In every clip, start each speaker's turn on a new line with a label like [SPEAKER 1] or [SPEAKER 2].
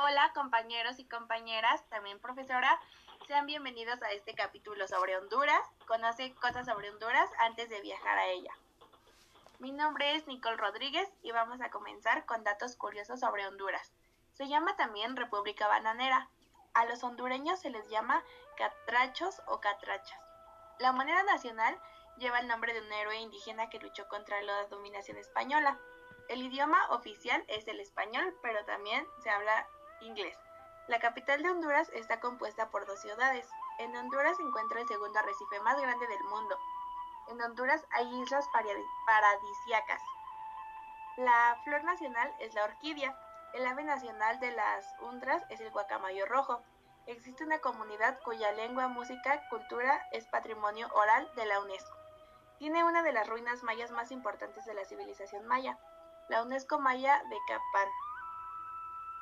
[SPEAKER 1] Hola compañeros y compañeras, también profesora, sean bienvenidos a este capítulo sobre Honduras. Conoce cosas sobre Honduras antes de viajar a ella. Mi nombre es Nicole Rodríguez y vamos a comenzar con datos curiosos sobre Honduras. Se llama también República Bananera. A los hondureños se les llama catrachos o catrachas. La moneda nacional lleva el nombre de un héroe indígena que luchó contra la dominación española. El idioma oficial es el español, pero también se habla La capital de Honduras está compuesta por dos ciudades. En Honduras se encuentra el segundo arrecife más grande del mundo. En Honduras hay islas paradisíacas. La flor nacional es la orquídea. El ave nacional de las Undras es el guacamayo rojo. Existe una comunidad cuya lengua, música, cultura es patrimonio oral de la UNESCO. Tiene una de las ruinas mayas más importantes de la civilización maya, la UNESCO Maya de Capán.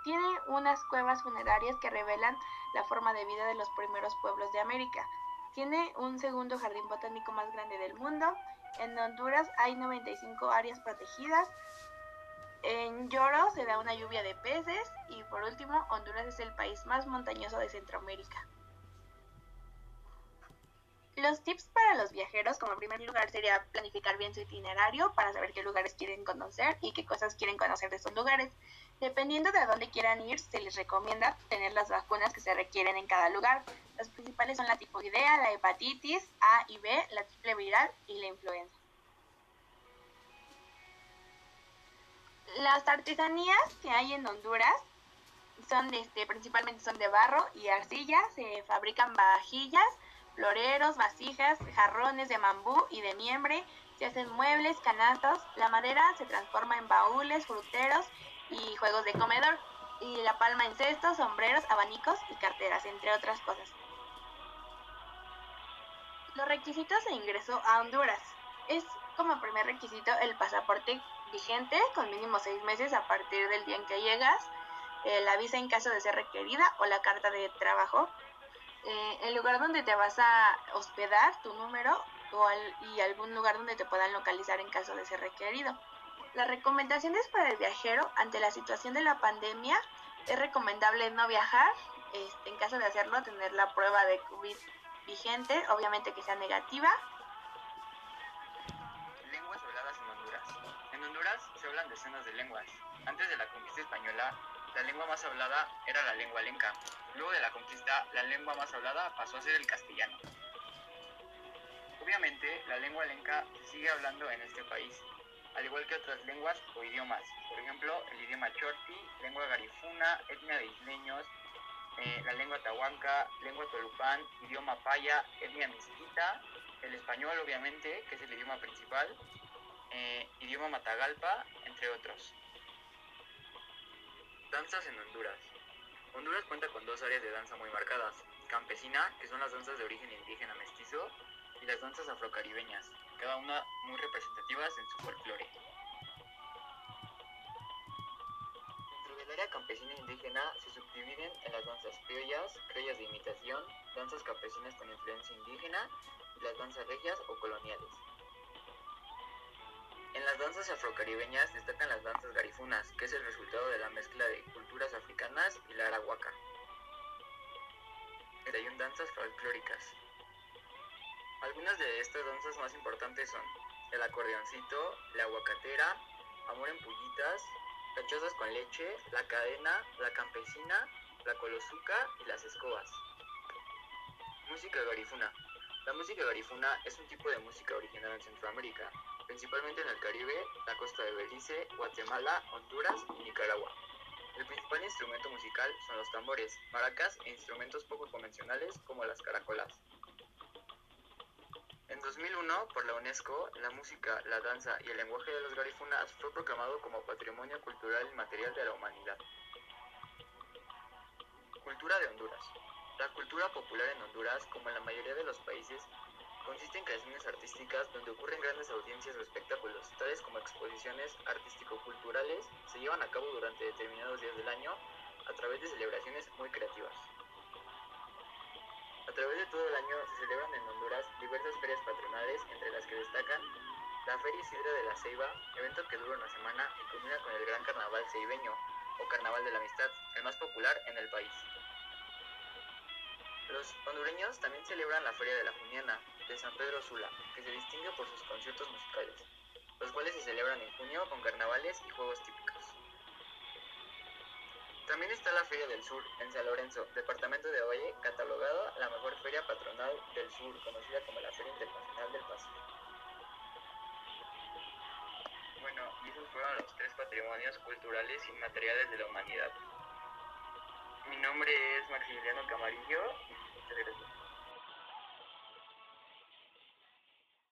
[SPEAKER 1] Tiene unas cuevas funerarias que revelan la forma de vida de los primeros pueblos de América. Tiene un segundo jardín botánico más grande del mundo. En Honduras hay 95 áreas protegidas. En Lloro se da una lluvia de peces. Y por último, Honduras es el país más montañoso de Centroamérica. Los tips para los viajeros, como primer lugar, sería planificar bien su itinerario para saber qué lugares quieren conocer y qué cosas quieren conocer de esos lugares. Dependiendo de dónde quieran ir, se les recomienda tener las vacunas que se requieren en cada lugar. Las principales son la tifoidea, la hepatitis A y B, la triple viral y la influenza. Las artesanías que hay en Honduras son este, principalmente son de barro y arcilla, se fabrican vajillas, floreros, vasijas, jarrones de bambú y de miembre, se hacen muebles, canastos, la madera se transforma en baúles, fruteros y juegos de comedor, y la palma en cestos, sombreros, abanicos y carteras, entre otras cosas. Los requisitos de ingreso a Honduras. Es como primer requisito el pasaporte vigente con mínimo seis meses a partir del día en que llegas, eh, la visa en caso de ser requerida o la carta de trabajo, eh, el lugar donde te vas a hospedar, tu número y algún lugar donde te puedan localizar en caso de ser requerido. Las recomendaciones para el viajero ante la situación de la pandemia es recomendable no viajar, este, en caso de hacerlo tener la prueba de COVID vigente, obviamente que sea negativa.
[SPEAKER 2] Lenguas habladas en Honduras. En Honduras se hablan decenas de lenguas. Antes de la conquista española, la lengua más hablada era la lengua lenca. Luego de la conquista, la lengua más hablada pasó a ser el castellano. Obviamente, la lengua lenca se sigue hablando en este país, al igual que otras lenguas o idiomas. Por ejemplo, el idioma chorti, lengua garifuna, etnia de isleños, eh, la lengua tahuanca, lengua tolupán, idioma paya, etnia mezquita, el español obviamente, que es el idioma principal, eh, idioma matagalpa, entre otros. Danzas en Honduras. Honduras cuenta con dos áreas de danza muy marcadas, campesina, que son las danzas de origen indígena mestizo, y las danzas afrocaribeñas, cada una muy representativas en su folclore. Dentro del área campesina e indígena se subdividen en las danzas criollas, criollas de imitación, danzas campesinas con influencia indígena y las danzas regias o coloniales. En las danzas afrocaribeñas destacan las danzas garifunas, que es el resultado de la mezcla de culturas africanas y la arahuaca. Hay danzas folclóricas, algunas de estas danzas más importantes son el acordeoncito, la aguacatera, amor en pullitas, cachosas con leche, la cadena, la campesina, la colosuca y las escobas. Música garifuna. La música garifuna es un tipo de música original en Centroamérica, principalmente en el Caribe, la costa de Belice, Guatemala, Honduras y Nicaragua. El principal instrumento musical son los tambores, maracas e instrumentos poco convencionales como las caracolas. En 2001, por la UNESCO, la música, la danza y el lenguaje de los garifunas fue proclamado como Patrimonio Cultural Inmaterial de la Humanidad. Cultura de Honduras. La cultura popular en Honduras, como en la mayoría de los países, consiste en creaciones artísticas donde ocurren grandes audiencias o espectáculos, tales como exposiciones artístico-culturales, se llevan a cabo durante determinados días del año a través de celebraciones muy creativas. A través de todo el año se celebran en Honduras diversas ferias patronales, entre las que destacan la Feria Isidra de la Ceiba, evento que dura una semana y culmina con el Gran Carnaval Ceibeño, o Carnaval de la Amistad, el más popular en el país. Los hondureños también celebran la Feria de la Juniana de San Pedro Sula, que se distingue por sus conciertos musicales, los cuales se celebran en junio con carnavales y juegos típicos. También está la Feria del Sur en San Lorenzo, departamento de Valle, catalogada la mejor feria patronal del sur, conocida como la Feria Internacional del Pacífico. Bueno, y esos fueron los tres patrimonios culturales y materiales de la humanidad. Mi nombre es Maximiliano Camarillo.